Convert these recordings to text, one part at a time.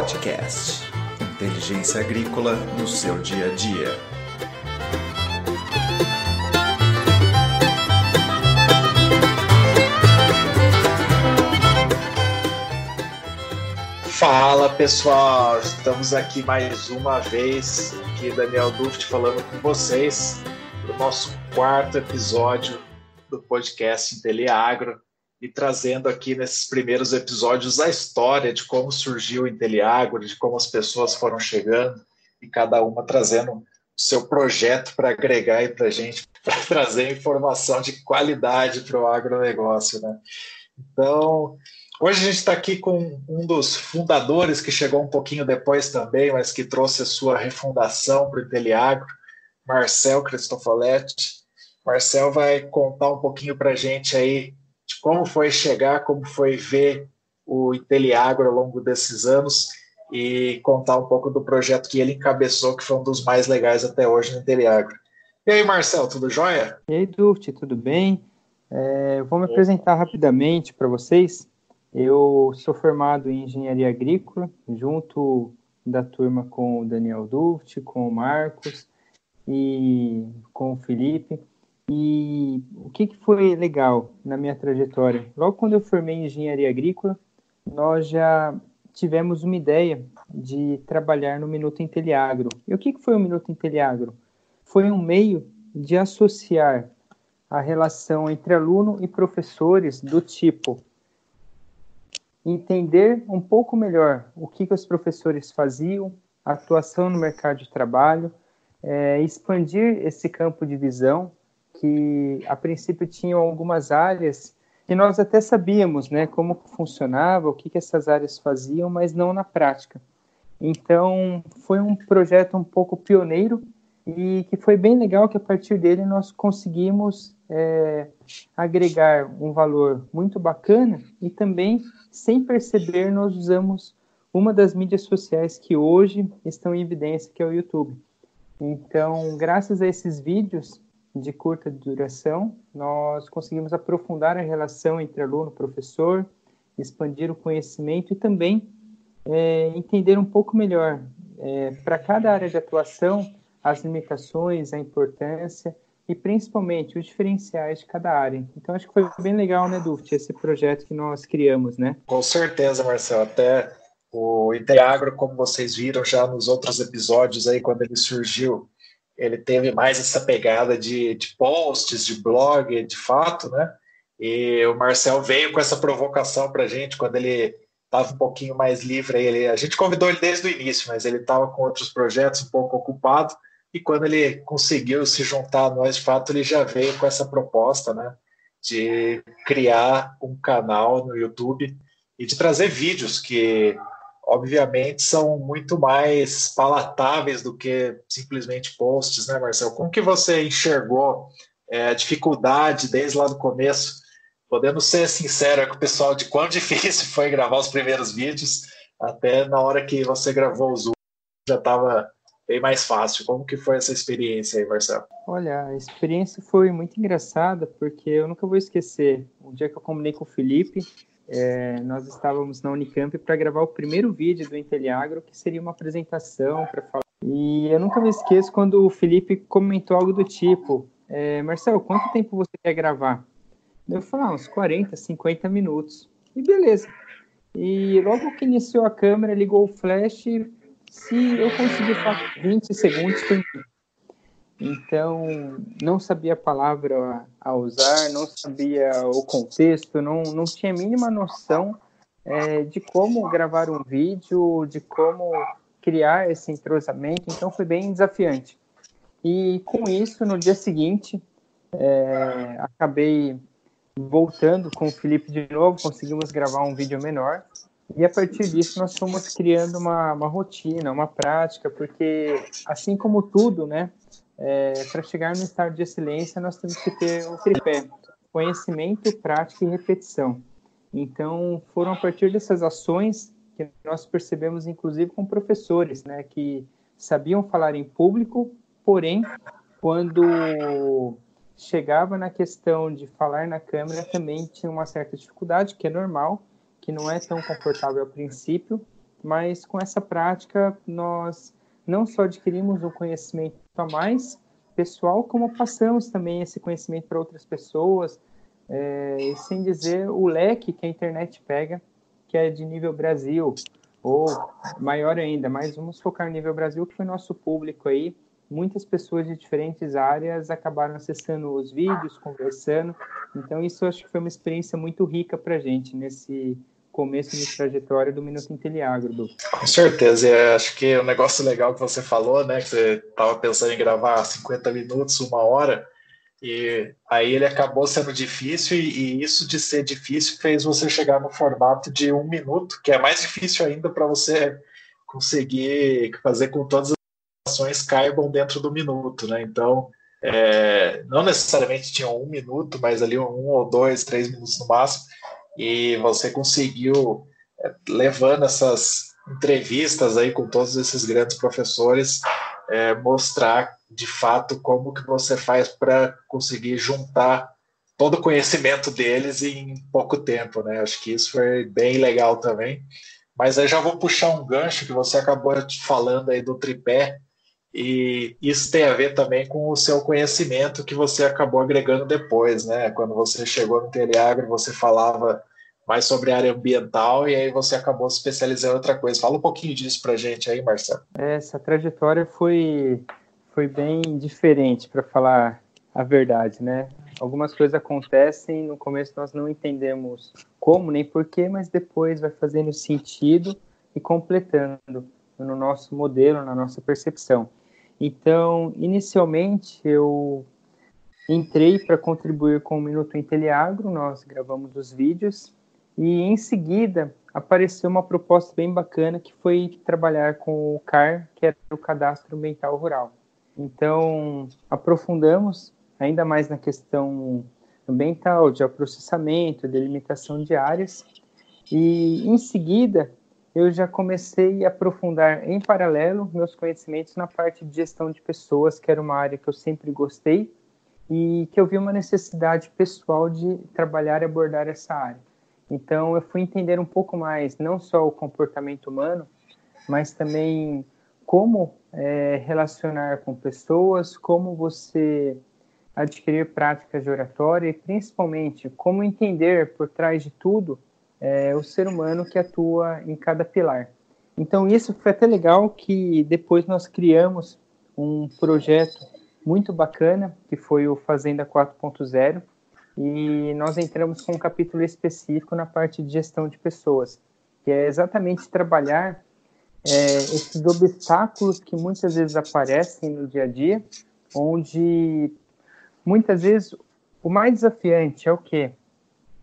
Podcast. Inteligência agrícola no seu dia a dia. Fala pessoal, estamos aqui mais uma vez, aqui Daniel Duft falando com vocês do nosso quarto episódio do podcast Inteliagro e trazendo aqui nesses primeiros episódios a história de como surgiu o Inteliagro, de como as pessoas foram chegando e cada uma trazendo o seu projeto para agregar aí para a gente, para trazer informação de qualidade para o agronegócio. Né? Então, hoje a gente está aqui com um dos fundadores que chegou um pouquinho depois também, mas que trouxe a sua refundação para o Inteliagro, Marcel Cristofoletti. Marcel vai contar um pouquinho para a gente aí de como foi chegar, como foi ver o Inteliagro ao longo desses anos e contar um pouco do projeto que ele encabeçou, que foi um dos mais legais até hoje no Inteliagro. E aí, Marcel, tudo jóia? E aí, Duft, tudo bem? É, vou me apresentar rapidamente para vocês. Eu sou formado em engenharia agrícola, junto da turma com o Daniel Duft, com o Marcos e com o Felipe. E o que, que foi legal na minha trajetória? Logo quando eu formei em engenharia agrícola, nós já tivemos uma ideia de trabalhar no Minuto Inteliagro. E o que, que foi o Minuto Inteliagro? Foi um meio de associar a relação entre aluno e professores do tipo entender um pouco melhor o que, que os professores faziam, atuação no mercado de trabalho, é, expandir esse campo de visão que a princípio tinham algumas áreas que nós até sabíamos, né, como funcionava, o que, que essas áreas faziam, mas não na prática. Então, foi um projeto um pouco pioneiro e que foi bem legal que a partir dele nós conseguimos é, agregar um valor muito bacana e também, sem perceber, nós usamos uma das mídias sociais que hoje estão em evidência, que é o YouTube. Então, graças a esses vídeos, de curta duração, nós conseguimos aprofundar a relação entre aluno e professor, expandir o conhecimento e também é, entender um pouco melhor, é, para cada área de atuação, as limitações, a importância e principalmente os diferenciais de cada área. Então acho que foi bem legal, né, Duft, esse projeto que nós criamos, né? Com certeza, Marcelo. Até o Inteagro, como vocês viram já nos outros episódios aí, quando ele surgiu, ele teve mais essa pegada de, de posts, de blog, de fato, né? E o Marcel veio com essa provocação para a gente quando ele estava um pouquinho mais livre. Ele, a gente convidou ele desde o início, mas ele estava com outros projetos um pouco ocupado. E quando ele conseguiu se juntar a nós, de fato, ele já veio com essa proposta, né? De criar um canal no YouTube e de trazer vídeos que obviamente são muito mais palatáveis do que simplesmente posts, né, Marcelo? Como que você enxergou é, a dificuldade desde lá do começo, podendo ser sincero com o pessoal de quão difícil foi gravar os primeiros vídeos, até na hora que você gravou os últimos, já estava bem mais fácil. Como que foi essa experiência aí, Marcelo? Olha, a experiência foi muito engraçada, porque eu nunca vou esquecer um dia que eu combinei com o Felipe, é, nós estávamos na Unicamp para gravar o primeiro vídeo do Inteliagro, que seria uma apresentação para falar. E eu nunca me esqueço quando o Felipe comentou algo do tipo: é, Marcelo, quanto tempo você quer gravar? Eu falei, ah, uns 40, 50 minutos. E beleza. E logo que iniciou a câmera, ligou o flash. Se eu conseguir falar 20 segundos, foi então, não sabia a palavra a usar, não sabia o contexto, não, não tinha a mínima noção é, de como gravar um vídeo, de como criar esse entrosamento, então foi bem desafiante. E com isso, no dia seguinte, é, acabei voltando com o Felipe de novo, conseguimos gravar um vídeo menor, e a partir disso nós fomos criando uma, uma rotina, uma prática, porque assim como tudo, né, é, para chegar no estado de excelência, nós temos que ter um tripé: conhecimento, prática e repetição. Então, foram a partir dessas ações que nós percebemos, inclusive com professores, né, que sabiam falar em público, porém, quando chegava na questão de falar na câmera, também tinha uma certa dificuldade, que é normal, que que não é tão confortável a princípio, mas com essa prática nós não só adquirimos um conhecimento a mais pessoal, como passamos também esse conhecimento para outras pessoas, é, e sem dizer o leque que a internet pega, que é de nível Brasil, ou maior ainda, mas vamos focar no nível Brasil, que foi nosso público aí, muitas pessoas de diferentes áreas acabaram acessando os vídeos, conversando. Então, isso acho que foi uma experiência muito rica para a gente nesse começo de trajetória do Minuto Inteliagro, Du. Com certeza, e acho que o um negócio legal que você falou, né, que você estava pensando em gravar 50 minutos, uma hora, e aí ele acabou sendo difícil, e, e isso de ser difícil fez você chegar no formato de um minuto, que é mais difícil ainda para você conseguir fazer com todas ações caibam dentro do minuto, né? Então, é, não necessariamente tinham um minuto, mas ali um ou dois, três minutos no máximo, e você conseguiu, é, levando essas entrevistas aí com todos esses grandes professores, é, mostrar de fato como que você faz para conseguir juntar todo o conhecimento deles em pouco tempo, né? Acho que isso foi bem legal também. Mas aí já vou puxar um gancho que você acabou falando aí do tripé, e isso tem a ver também com o seu conhecimento que você acabou agregando depois, né? Quando você chegou no Teleagro, você falava mais sobre a área ambiental e aí você acabou se especializando em outra coisa. Fala um pouquinho disso para gente aí, Marcelo. Essa trajetória foi, foi bem diferente, para falar a verdade, né? Algumas coisas acontecem, no começo nós não entendemos como nem porquê, mas depois vai fazendo sentido e completando no nosso modelo, na nossa percepção. Então, inicialmente, eu entrei para contribuir com o Minuto Inteliagro, nós gravamos os vídeos, e em seguida apareceu uma proposta bem bacana que foi trabalhar com o CAR, que era o Cadastro Ambiental Rural. Então, aprofundamos ainda mais na questão ambiental, de processamento, delimitação de áreas, e em seguida eu já comecei a aprofundar em paralelo meus conhecimentos na parte de gestão de pessoas, que era uma área que eu sempre gostei e que eu vi uma necessidade pessoal de trabalhar e abordar essa área. Então, eu fui entender um pouco mais, não só o comportamento humano, mas também como é, relacionar com pessoas, como você adquirir práticas de oratória e, principalmente, como entender por trás de tudo é, o ser humano que atua em cada pilar. Então, isso foi até legal que depois nós criamos um projeto muito bacana, que foi o Fazenda 4.0, e nós entramos com um capítulo específico na parte de gestão de pessoas, que é exatamente trabalhar é, esses obstáculos que muitas vezes aparecem no dia a dia, onde muitas vezes o mais desafiante é o quê?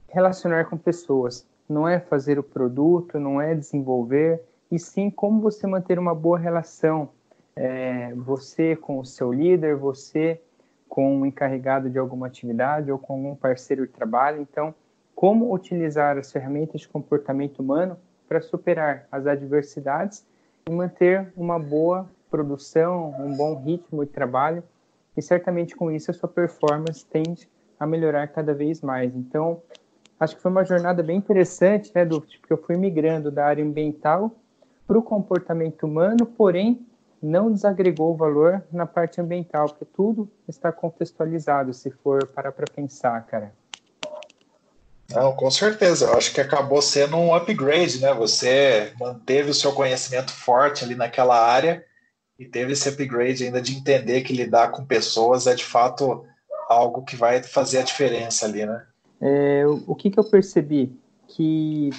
Relacionar com pessoas não é fazer o produto, não é desenvolver, e sim como você manter uma boa relação, é, você com o seu líder, você com o encarregado de alguma atividade ou com algum parceiro de trabalho. Então, como utilizar as ferramentas de comportamento humano para superar as adversidades e manter uma boa produção, um bom ritmo de trabalho, e certamente com isso a sua performance tende a melhorar cada vez mais. Então, acho que foi uma jornada bem interessante, né, do porque eu fui migrando da área ambiental para o comportamento humano, porém não desagregou o valor na parte ambiental, porque tudo está contextualizado, se for parar para pensar, cara. Não, com certeza. Eu acho que acabou sendo um upgrade, né? Você manteve o seu conhecimento forte ali naquela área e teve esse upgrade ainda de entender que lidar com pessoas é de fato algo que vai fazer a diferença ali, né? É, o que, que eu percebi? Que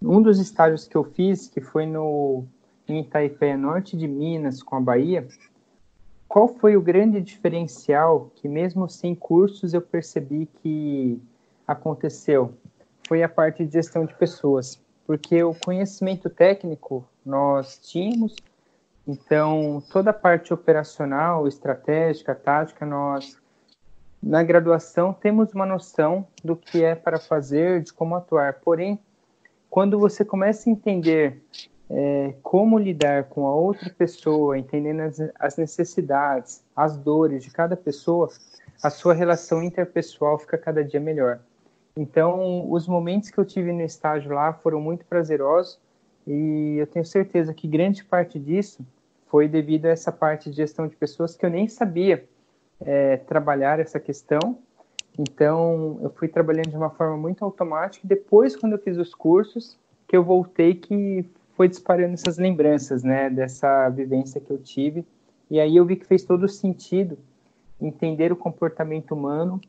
um dos estágios que eu fiz, que foi no, em Itaipé, norte de Minas, com a Bahia, qual foi o grande diferencial que, mesmo sem cursos, eu percebi que aconteceu? Foi a parte de gestão de pessoas, porque o conhecimento técnico nós tínhamos, então toda a parte operacional, estratégica, tática, nós na graduação temos uma noção do que é para fazer, de como atuar. Porém, quando você começa a entender é, como lidar com a outra pessoa, entendendo as, as, necessidades, as dores de cada pessoa, a sua relação interpessoal fica cada dia melhor. Então, os momentos que eu tive no estágio lá foram muito prazerosos e eu tenho certeza que grande parte disso foi devido a essa parte de gestão de pessoas que eu nem sabia é, trabalhar essa questão. Então, eu fui trabalhando de uma forma muito automática. Depois, quando eu fiz os cursos, que eu voltei, que foi disparando essas lembranças, né, dessa vivência que eu tive. E aí eu vi que fez todo sentido entender o comportamento humano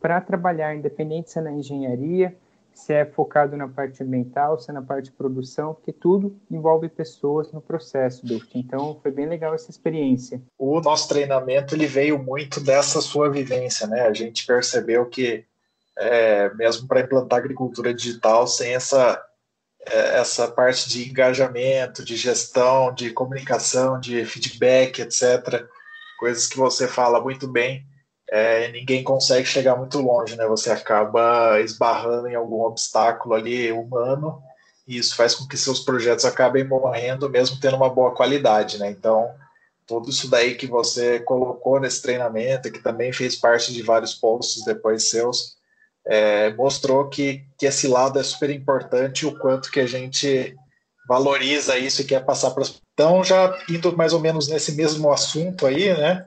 para trabalhar, independente se é na engenharia, se é focado na parte ambiental, se é na parte de produção, porque tudo envolve pessoas no processo, Duft. Então, foi bem legal essa experiência. O nosso treinamento ele veio muito dessa sua vivência, né? A gente percebeu que é, mesmo para implantar agricultura digital, sem essa é, essa parte de engajamento, de gestão, de comunicação, de feedback, etc., coisas que você fala muito bem, é, ninguém consegue chegar muito longe, né? Você acaba esbarrando em algum obstáculo ali humano e isso faz com que seus projetos acabem morrendo, mesmo tendo uma boa qualidade, né? Então, tudo isso daí que você colocou nesse treinamento, que também fez parte de vários posts depois seus, é, mostrou que, que esse lado é super importante, o quanto que a gente valoriza isso e quer passar para Então, já indo mais ou menos nesse mesmo assunto aí, né?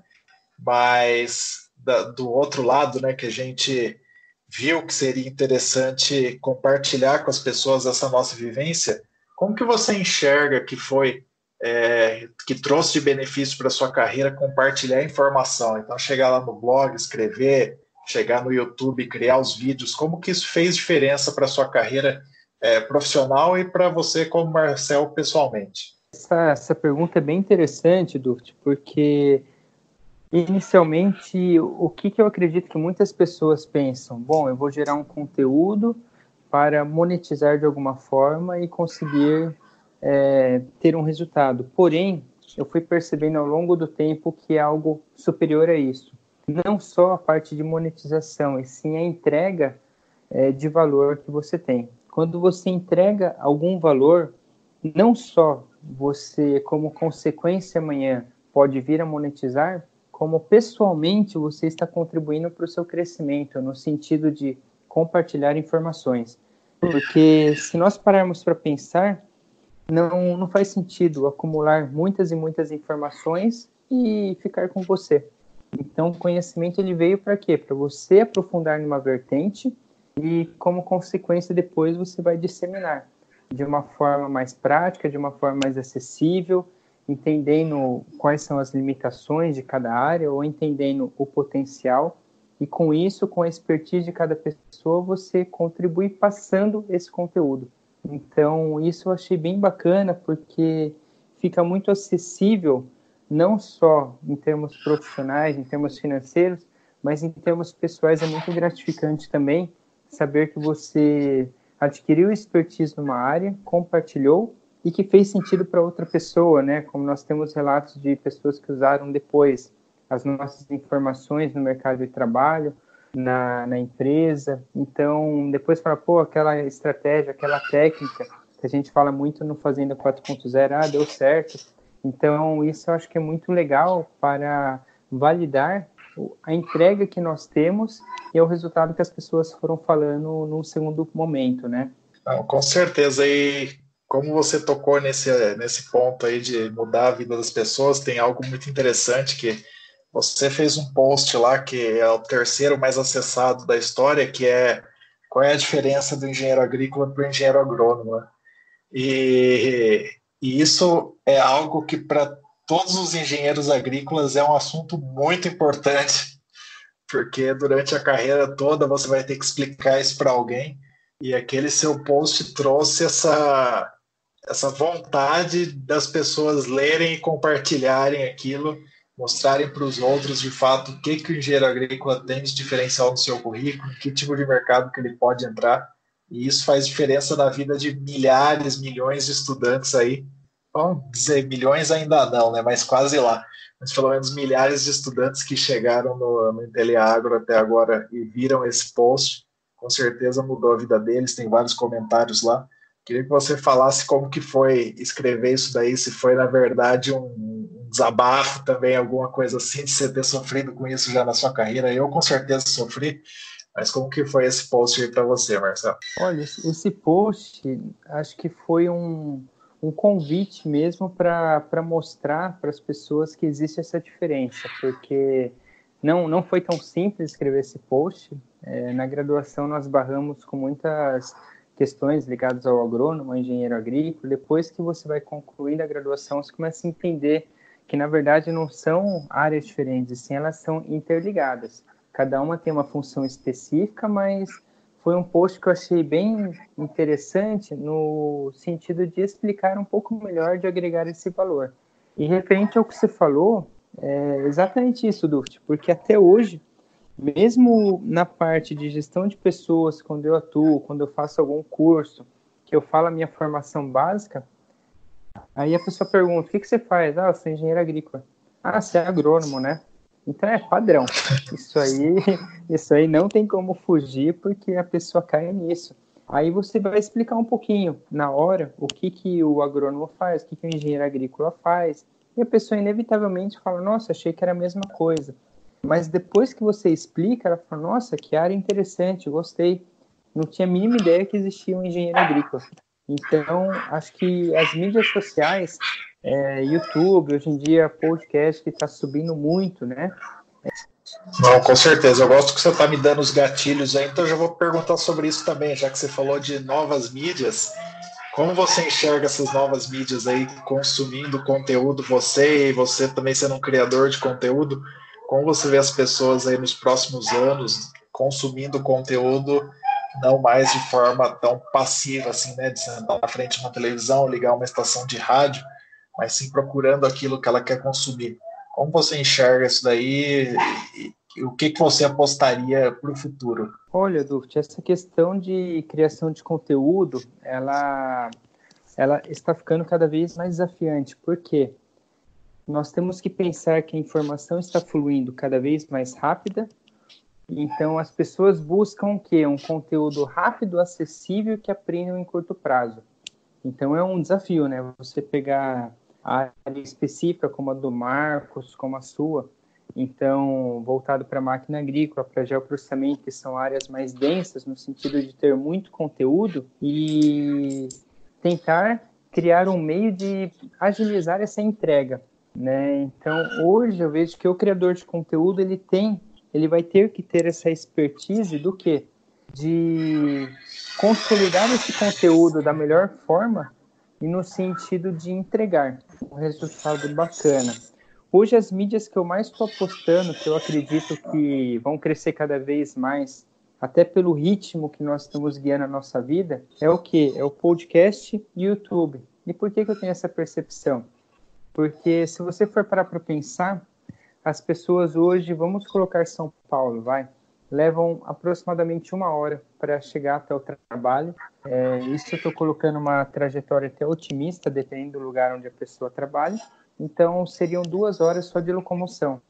Mas da, do outro lado, né, que a gente viu que seria interessante compartilhar com as pessoas essa nossa vivência, como que você enxerga que foi é, que trouxe de benefício para sua carreira compartilhar informação? Então, chegar lá no blog, escrever, chegar no YouTube, criar os vídeos, como que isso fez diferença para sua carreira é, profissional e para você como Marcel pessoalmente? Essa, essa pergunta é bem interessante, Duft, porque Inicialmente, o que, que eu acredito que muitas pessoas pensam? Bom, eu vou gerar um conteúdo para monetizar de alguma forma e conseguir é, ter um resultado. Porém, eu fui percebendo ao longo do tempo que é algo superior a isso. Não só a parte de monetização, e sim a entrega é, de valor que você tem. Quando você entrega algum valor, não só você, como consequência amanhã, pode vir a monetizar, como pessoalmente você está contribuindo para o seu crescimento, no sentido de compartilhar informações. Porque se nós pararmos para pensar, não, não faz sentido acumular muitas e muitas informações e ficar com você. Então, o conhecimento ele veio para quê? Para você aprofundar numa vertente e, como consequência, depois você vai disseminar de uma forma mais prática, de uma forma mais acessível, entendendo quais são as limitações de cada área ou entendendo o potencial e com isso, com a expertise de cada pessoa, você contribui passando esse conteúdo. Então, isso eu achei bem bacana porque fica muito acessível não só em termos profissionais, em termos financeiros, mas em termos pessoais é muito gratificante também saber que você adquiriu expertise numa área, compartilhou e que fez sentido para outra pessoa, né? Como nós temos relatos de pessoas que usaram depois as nossas informações no mercado de trabalho, na, na empresa. Então, depois fala, pô, aquela estratégia, aquela técnica que a gente fala muito no Fazenda 4.0, ah, deu certo. Então, isso eu acho que é muito legal para validar a entrega que nós temos e é o resultado que as pessoas foram falando num segundo momento, né? Não, com certeza. E como você tocou nesse, nesse ponto aí de mudar a vida das pessoas, tem algo muito interessante que você fez um post lá que é o terceiro mais acessado da história, que é qual é a diferença do engenheiro agrícola para o engenheiro agrônomo. Né? E, e isso é algo que para todos os engenheiros agrícolas é um assunto muito importante, porque durante a carreira toda você vai ter que explicar isso para alguém. E aquele seu post trouxe essa, essa vontade das pessoas lerem e compartilharem aquilo, mostrarem para os outros de fato o que, que o engenheiro agrícola tem de diferencial no seu currículo, que tipo de mercado que ele pode entrar, e isso faz diferença na vida de milhares, milhões de estudantes aí. Vamos dizer milhões ainda não, né? Mas quase lá. Mas pelo menos milhares de estudantes que chegaram no, no Inteliagro até agora e viram esse post, com certeza mudou a vida deles. Tem vários comentários lá Queria que você falasse como que foi escrever isso daí, se foi, na verdade, um desabafo também, alguma coisa assim, de você ter sofrido com isso já na sua carreira. Eu, com certeza, sofri, Mas como que foi esse post aí para você, Marcelo? Olha, esse post acho que foi um, um convite mesmo para mostrar para as pessoas que existe essa diferença, porque não, não foi tão simples escrever esse post. É, na graduação nós barramos com muitas questões ligadas ao agrônomo, ao engenheiro agrícola. Depois que você vai concluindo a graduação, você começa a entender que na verdade não são áreas diferentes, sim elas são interligadas. Cada uma tem uma função específica, mas foi um post que eu achei bem interessante no sentido de explicar um pouco melhor, de agregar esse valor. E referente ao que você falou, é exatamente isso, Duft, porque até hoje, mesmo na parte de gestão de pessoas, quando eu atuo, quando eu faço algum curso, que eu falo a minha formação básica, aí a pessoa pergunta, o que, que você faz? Ah, eu sou engenheiro agrícola. Ah, você é agrônomo, né? Então é padrão. Isso aí, isso aí não tem como fugir porque a pessoa cai nisso. Aí você vai explicar um pouquinho na hora o que, que o agrônomo faz, o que, que o engenheiro agrícola faz, e a pessoa inevitavelmente fala: Nossa, achei que era a mesma coisa. Mas depois que você explica, ela fala: Nossa, que área interessante, gostei. Não tinha a mínima ideia que existia um engenheiro agrícola. Então, acho que as mídias sociais, é, YouTube, hoje em dia, podcast que está subindo muito, né? Não, com certeza. Eu gosto que você está me dando os gatilhos aí, então eu já vou perguntar sobre isso também, já que você falou de novas mídias. Como você enxerga essas novas mídias aí consumindo conteúdo, você e você também sendo um criador de conteúdo, como você vê as pessoas aí nos próximos anos consumindo conteúdo não mais de forma tão passiva assim, né, de sentar na frente de uma televisão, ligar uma estação de rádio, mas sim procurando aquilo que ela quer consumir. Como você enxerga isso daí e, o que, que você apostaria para o futuro? Olha, Duft, essa questão de criação de conteúdo, ela, ela está ficando cada vez mais desafiante. Por quê? Nós temos que pensar que a informação está fluindo cada vez mais rápida, então as pessoas buscam o quê? Um conteúdo rápido, acessível, que aprendam em curto prazo. Então é um desafio, né? Você pegar a área específica como a do Marcos, como a sua, então, voltado para a máquina agrícola, para geoprocessamento, que são áreas mais densas, no sentido de ter muito conteúdo, e tentar criar um meio de agilizar essa entrega. Né? Então, hoje eu vejo que o criador de conteúdo ele tem, ele vai ter que ter essa expertise do que de consolidar esse conteúdo da melhor forma e no sentido de entregar um resultado bacana. Hoje, as mídias que eu mais estou apostando, que eu acredito que vão crescer cada vez mais, até pelo ritmo que nós estamos guiando a nossa vida, é o que? É o podcast e YouTube. E por que, que eu tenho essa percepção? Porque se você for parar para pensar, as pessoas hoje, vamos colocar São Paulo, vai, levam aproximadamente uma hora para chegar até o trabalho. É, isso eu estou colocando uma trajetória até otimista, dependendo do lugar onde a pessoa trabalha então seriam duas horas só de locomoção.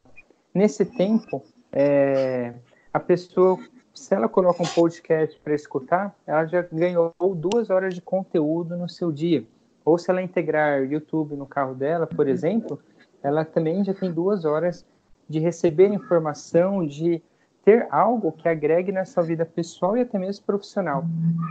Nesse tempo, é, a pessoa, se ela coloca um podcast para escutar, ela já ganhou duas horas de conteúdo no seu dia. Ou se ela integrar YouTube no carro dela, por exemplo, ela também já tem duas horas de receber informação, de ter algo que agregue na sua vida pessoal e até mesmo profissional.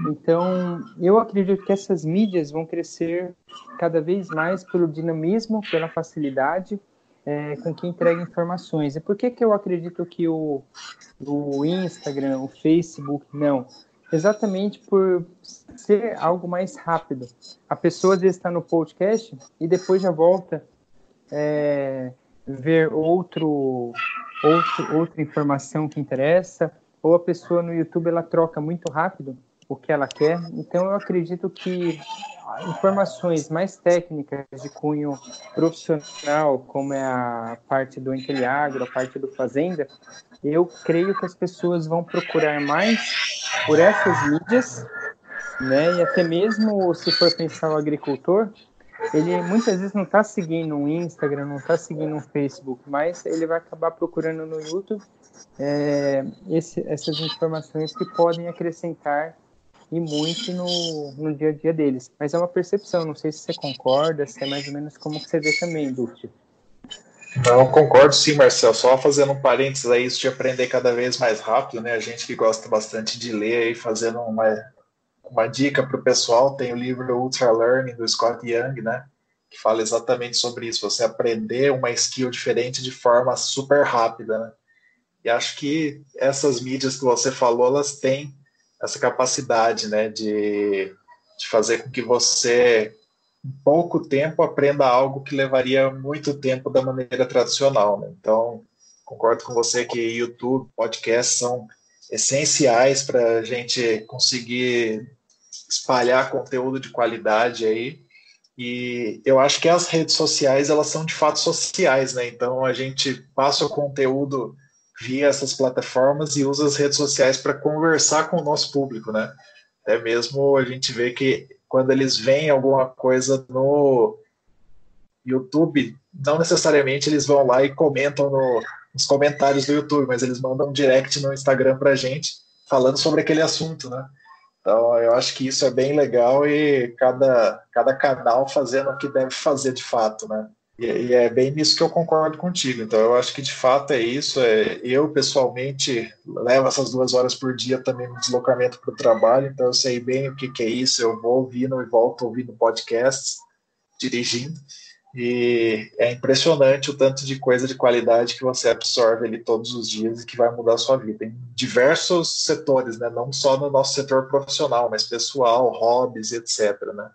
Então, eu acredito que essas mídias vão crescer cada vez mais pelo dinamismo, pela facilidade é, com que entrega informações. E por que, que eu acredito que o, o Instagram, o Facebook, não? Exatamente por ser algo mais rápido. A pessoa às vezes está no podcast e depois já volta é, ver outro outro, outra informação que interessa, ou a pessoa no YouTube ela troca muito rápido o que ela quer. Então eu acredito que informações mais técnicas de cunho profissional, como é a parte do Inteliagro, a parte do Fazenda, eu creio que as pessoas vão procurar mais por essas mídias, né? E até mesmo se for pensar o agricultor, ele muitas vezes não está seguindo um Instagram, não está seguindo um Facebook, mas ele vai acabar procurando no YouTube é, esse, essas informações que podem acrescentar e muito no, no dia a dia deles. Mas é uma percepção, não sei se você concorda, se é mais ou menos como que você vê também, Dulce. Não, concordo sim, Marcel. Só fazendo um parênteses aí, isso de aprender cada vez mais rápido, né? A gente que gosta bastante de ler aí, fazendo uma, uma dica para o pessoal, tem o livro Ultra Learning do Scott Young, né? Que fala exatamente sobre isso, você aprender uma skill diferente de forma super rápida, né? E acho que essas mídias que você falou, elas têm essa capacidade, né, de, de fazer com que você em pouco tempo aprenda algo que levaria muito tempo da maneira tradicional. Né? Então, concordo com você que YouTube, podcast são essenciais para a gente conseguir espalhar conteúdo de qualidade aí. E eu acho que as redes sociais elas são de fato sociais, né? Então a gente passa o conteúdo via essas plataformas e usa as redes sociais para conversar com o nosso público, né? Até mesmo a gente vê que quando eles veem alguma coisa no YouTube, não necessariamente eles vão lá e comentam no, nos comentários do YouTube, mas eles mandam um direct no Instagram para a gente falando sobre aquele assunto, né? Então, eu acho que isso é bem legal e cada, cada canal fazendo o que deve fazer de fato, né? E, é bem nisso que eu concordo contigo. Então, eu acho que de fato é isso. É, eu, pessoalmente, levo essas duas horas por dia também no deslocamento para o trabalho, então eu sei bem o que, que é isso. Eu vou ouvindo e volto ouvindo podcasts, dirigindo. E é impressionante o tanto de coisa de qualidade que você absorve ali todos os dias e que vai mudar a sua vida em diversos setores, né? Não só no nosso setor profissional, mas pessoal, hobbies, etc, né?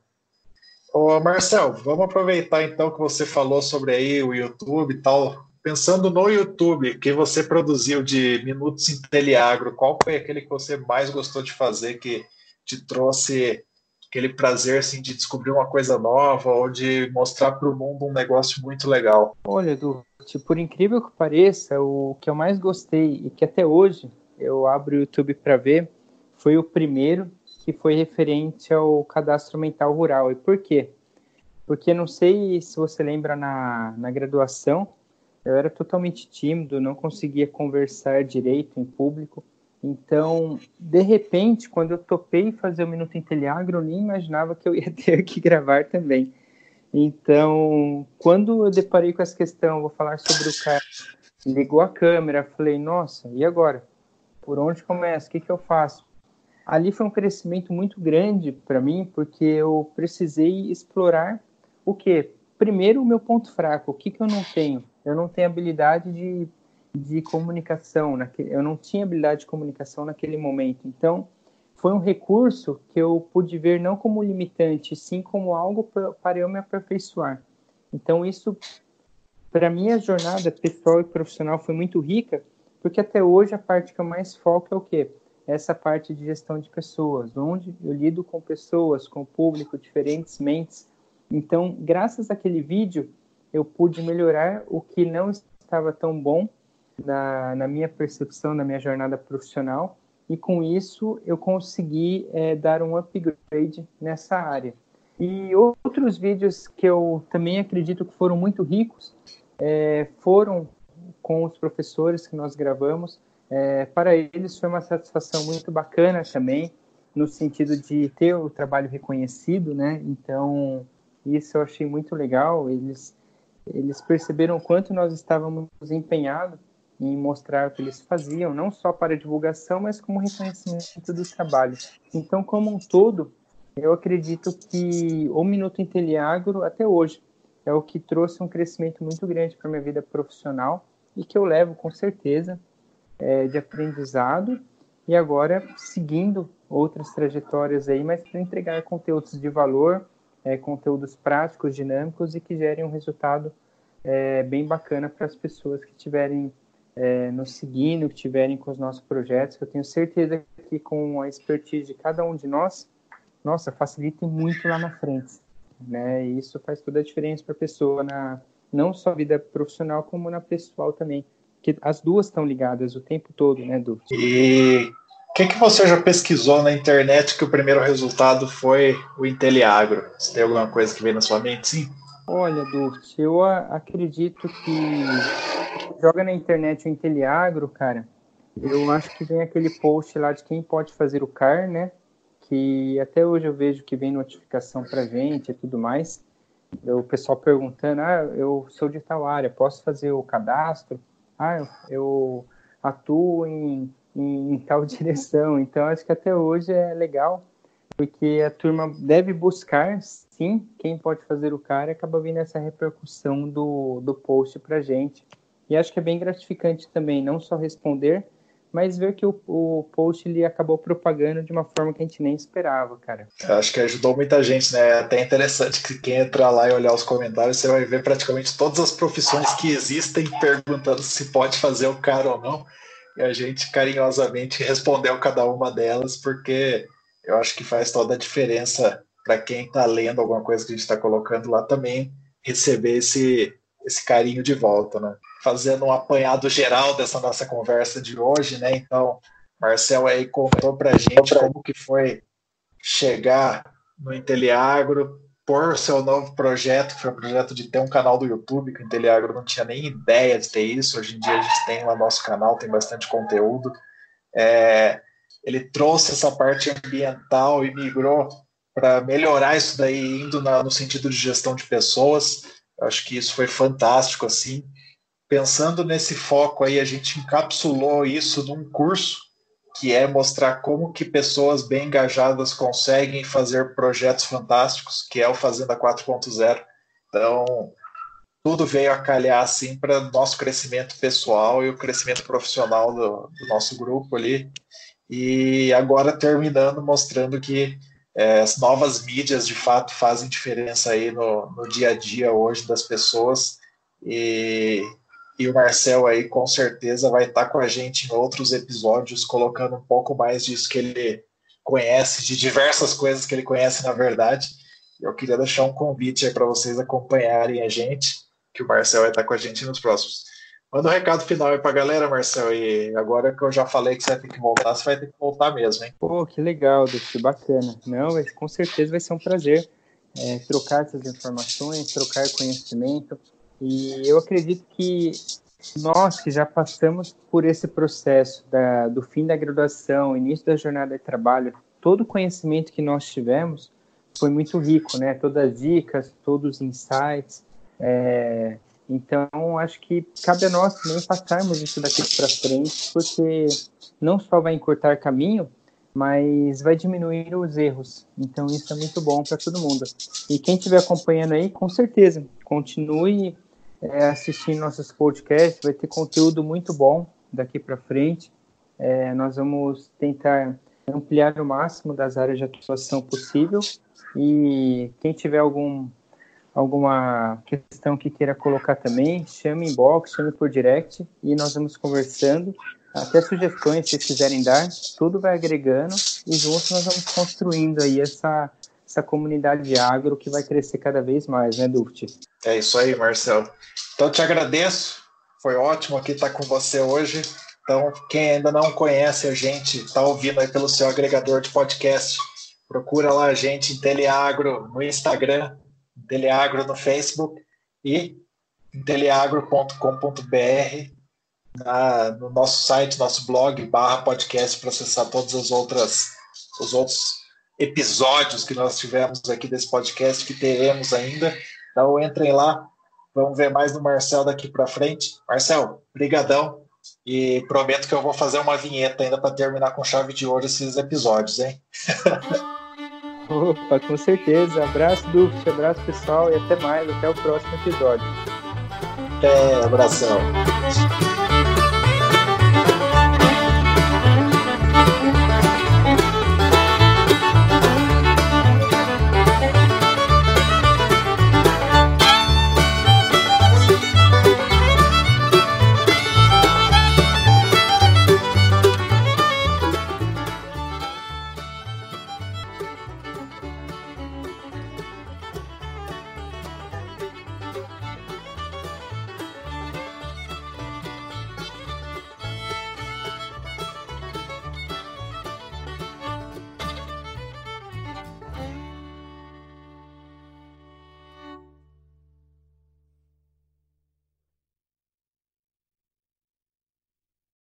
Ô Marcel, vamos aproveitar então que você falou sobre aí o YouTube e tal. Pensando no YouTube que você produziu de Minutos em Teleagro, qual foi aquele que você mais gostou de fazer, que te trouxe aquele prazer assim, de descobrir uma coisa nova ou de mostrar para o mundo um negócio muito legal? Olha, Edu, por incrível que pareça, o que eu mais gostei e que até hoje eu abro o YouTube para ver foi o primeiro que foi referente ao cadastro mental rural. E por quê? Porque não sei se você lembra na, na graduação, eu era totalmente tímido, não conseguia conversar direito em público. Então, de repente, quando eu topei fazer o Minuto em Teleagro, eu nem imaginava que eu ia ter que gravar também. Então, quando eu deparei com essa questão, vou falar sobre o cara, ligou a câmera, falei, nossa, e agora? Por onde começa? O que, que eu faço? Ali foi um crescimento muito grande para mim, porque eu precisei explorar o que? Primeiro, o meu ponto fraco. O que, que eu não tenho? Eu não tenho habilidade de, de comunicação. Naquele, eu não tinha habilidade de comunicação naquele momento. Então, foi um recurso que eu pude ver não como limitante, sim como algo para eu me aperfeiçoar. Então, isso, para mim, a jornada pessoal e profissional foi muito rica, porque até hoje a parte que eu mais foco é o quê? Essa parte de gestão de pessoas, onde eu lido com pessoas, com público, diferentes mentes. Então, graças àquele vídeo, eu pude melhorar o que não estava tão bom na, na minha percepção, na minha jornada profissional, e com isso eu consegui é, dar um upgrade nessa área. E outros vídeos que eu também acredito que foram muito ricos é, foram com os professores que nós gravamos, é, para eles foi uma satisfação muito bacana também, no sentido de ter o trabalho reconhecido, né? Então, isso eu achei muito legal. Eles, eles perceberam o quanto nós estávamos empenhados em mostrar o que eles faziam, não só para divulgação, mas como reconhecimento do trabalho. Então, como um todo, eu acredito que o Minuto Inteliagro, até hoje, é o que trouxe um crescimento muito grande para minha vida profissional e que eu levo com certeza é, de aprendizado e agora seguindo outras trajetórias aí, mas para entregar conteúdos de valor, é, conteúdos práticos, dinâmicos e que gerem um resultado é, bem bacana para as pessoas que estiverem é, nos seguindo, que estiverem com os nossos projetos. Eu tenho certeza que com a expertise de cada um de nós, nossa, facilita muito lá na frente. Né? E isso faz toda a diferença para a pessoa, na, não só vida profissional, como na pessoal também que as duas estão ligadas o tempo todo, né, Du? E o que, que você já pesquisou na internet que o primeiro resultado foi o Inteliagro? Você tem alguma coisa que vem na sua mente, sim? Olha, Durt, eu acredito que joga na internet o Inteliagro, cara. Eu acho que vem aquele post lá de quem pode fazer o CAR, né? Que até hoje eu vejo que vem notificação pra gente e tudo mais. o pessoal perguntando, ah, eu sou de tal área, posso fazer o cadastro? Ah, eu atuo em, em, tal direção. Então, acho que até hoje é legal, porque a turma deve buscar, sim, quem pode fazer o cara, acaba vindo essa repercussão do, do post para gente. E acho que é bem gratificante também, não só responder, mas ver que o, o post ele acabou propagando de uma forma que a gente nem esperava, cara. Acho que ajudou muita gente, né? É até interessante que quem entrar lá e olhar os comentários, você vai ver praticamente todas as profissões que existem perguntando se pode fazer o cara ou não. E a gente carinhosamente respondeu cada uma delas, porque eu acho que faz toda a diferença para quem está lendo alguma coisa que a gente está colocando lá também receber esse, esse carinho de volta, né? Fazendo um apanhado geral dessa nossa conversa de hoje, né? Então, Marcel aí contou para gente como que foi chegar no Inteliagro, por seu novo projeto, que foi o projeto de ter um canal do YouTube, que o Inteliagro não tinha nem ideia de ter isso. Hoje em dia a gente tem lá nosso canal, tem bastante conteúdo. É, ele trouxe essa parte ambiental e migrou para melhorar isso daí, indo na, no sentido de gestão de pessoas. Eu acho que isso foi fantástico, assim pensando nesse foco aí, a gente encapsulou isso num curso que é mostrar como que pessoas bem engajadas conseguem fazer projetos fantásticos, que é o Fazenda 4.0. Então, tudo veio a calhar assim para nosso crescimento pessoal e o crescimento profissional do, do, nosso grupo ali. E agora terminando mostrando que é, as novas mídias de fato fazem diferença aí no, no dia a dia hoje das pessoas. E e o Marcel aí com certeza vai estar com a gente em outros episódios, colocando um pouco mais disso que ele conhece, de diversas coisas que ele conhece na verdade. Eu queria deixar um convite aí para vocês acompanharem a gente, que o Marcel vai estar com a gente nos próximos. Manda um recado final aí para a galera, Marcel. E agora que eu já falei que você vai ter que voltar, você vai ter que voltar mesmo, hein? Pô, que legal, que bacana. Não, com certeza vai ser um prazer é, trocar essas informações, trocar conhecimento. E eu acredito que nós que já passamos por esse processo da, do fim da graduação, início da jornada de trabalho, todo o conhecimento que nós tivemos foi muito rico, né? Todas as dicas, todos os insights. É, então, acho que cabe a nós também passarmos isso daqui para frente, porque não só vai encurtar caminho, mas vai diminuir os erros. Então, isso é muito bom para todo mundo. E quem estiver acompanhando aí, com certeza, continue é, assistindo nossos podcasts, vai ter conteúdo muito bom daqui para frente. É, nós vamos tentar ampliar o máximo das áreas de atuação possível e quem tiver algum alguma questão que queira colocar também, chame inbox, chame por direct e nós vamos conversando. Até sugestões, se quiserem dar, tudo vai agregando e juntos nós vamos construindo aí essa, essa comunidade de agro que vai crescer cada vez mais, né, Duft? É isso aí, Marcelo. Então, te agradeço. Foi ótimo aqui estar com você hoje. Então, quem ainda não conhece a gente, está ouvindo aí pelo seu agregador de podcast, procura lá a gente em Teleagro no Instagram, Teleagro no Facebook e teleagro.com.br no nosso site, nosso blog, barra podcast, para acessar todos os outras, os outros episódios que nós tivemos aqui desse podcast, que teremos ainda. Então, entrem lá, Vamos ver mais do Marcel daqui para frente. Marcel, brigadão. E prometo que eu vou fazer uma vinheta ainda para terminar com chave de ouro esses episódios, hein? Opa, com certeza. Abraço, Duft, abraço pessoal e até mais. Até o próximo episódio. É, abração.